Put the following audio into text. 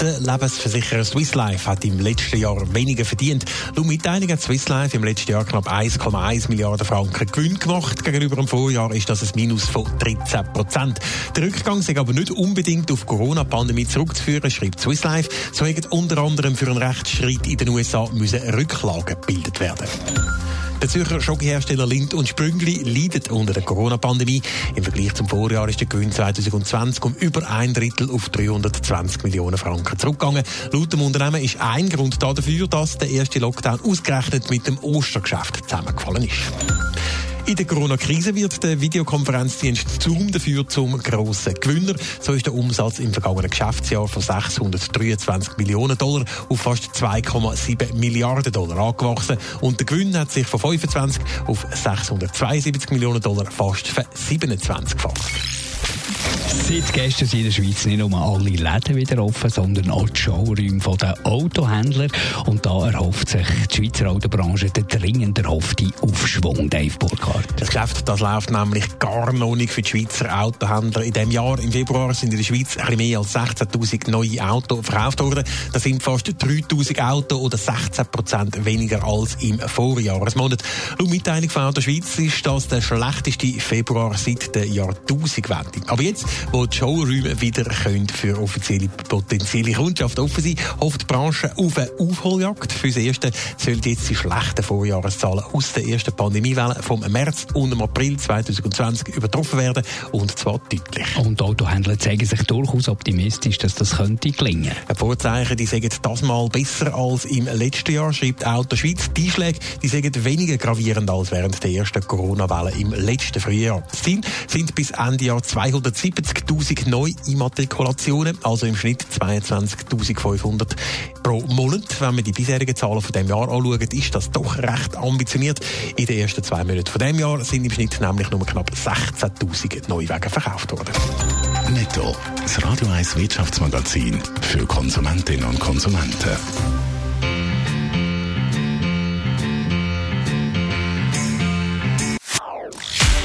Der Lebensversicherer Swiss Life hat im letzten Jahr weniger verdient. Laut Mitteilung hat Swiss Life im letzten Jahr knapp 1,1 Milliarden Franken Gewinn gemacht. Gegenüber dem Vorjahr ist das ein Minus von 13 Prozent. Der Rückgang ist aber nicht unbedingt auf Corona-Pandemie zurückzuführen, schreibt Swiss Life. So hätten unter anderem für einen Rechtsschritt in den USA müssen Rücklagen gebildet werden. Der Zürcher Schokohersteller Lind und Sprüngli leidet unter der Corona-Pandemie. Im Vergleich zum Vorjahr ist der Gewinn 2020 um über ein Drittel auf 320 Millionen Franken zurückgegangen. Laut dem Unternehmen ist ein Grund dafür, dass der erste Lockdown ausgerechnet mit dem Ostergeschäft zusammengefallen ist. In der Corona-Krise wird der Videokonferenzdienst Zoom dafür zum grossen Gewinner. So ist der Umsatz im vergangenen Geschäftsjahr von 623 Millionen Dollar auf fast 2,7 Milliarden Dollar angewachsen. Und der Gewinn hat sich von 25 auf 672 Millionen Dollar fast ver-27-facht. Seit gestern sind in der Schweiz nicht nur alle Läden wieder offen, sondern auch die Showräume der Autohändler. Und da erhofft sich die Schweizer Autobranche den dringend erhofften Aufschwung, Dave Burkhardt. Das Geschäft das läuft nämlich gar noch nicht für die Schweizer Autohändler. In diesem Jahr, im Februar, sind in der Schweiz ein mehr als 16.000 neue Autos verkauft worden. Das sind fast 3.000 Autos oder 16 Prozent weniger als im Vorjahresmonat. Laut Mitteilung von Auto Schweiz ist das der schlechteste Februar seit der Jahrtausendwende. Aber jetzt wo die Showräume wieder können für offizielle potenzielle Kundschaft offen sein hofft die Branche auf eine Aufholjagd. Für das Erste sollen jetzt die schlechten Vorjahreszahlen aus der ersten Pandemiewelle vom März und im April 2020 übertroffen werden und zwar deutlich. Und Autohändler zeigen sich durchaus optimistisch, dass das könnte gelingen. Ein Vorzeichen, die sagen das mal besser als im letzten Jahr, schreibt Auto Schweiz. Die Einschläge, die sagen weniger gravierend als während der ersten Corona-Welle im letzten Frühjahr. Das Ziel sind bis Ende Jahr 270 70.000 Neuimmatrikulationen, also im Schnitt 22.500 pro Monat. Wenn man die bisherigen Zahlen von dem Jahr anschaut, ist das doch recht ambitioniert. In den ersten zwei Monaten von dem Jahr sind im Schnitt nämlich nur knapp 16.000 Neuwagen verkauft worden. Netto, das Radio 1 Wirtschaftsmagazin für Konsumentinnen und Konsumenten.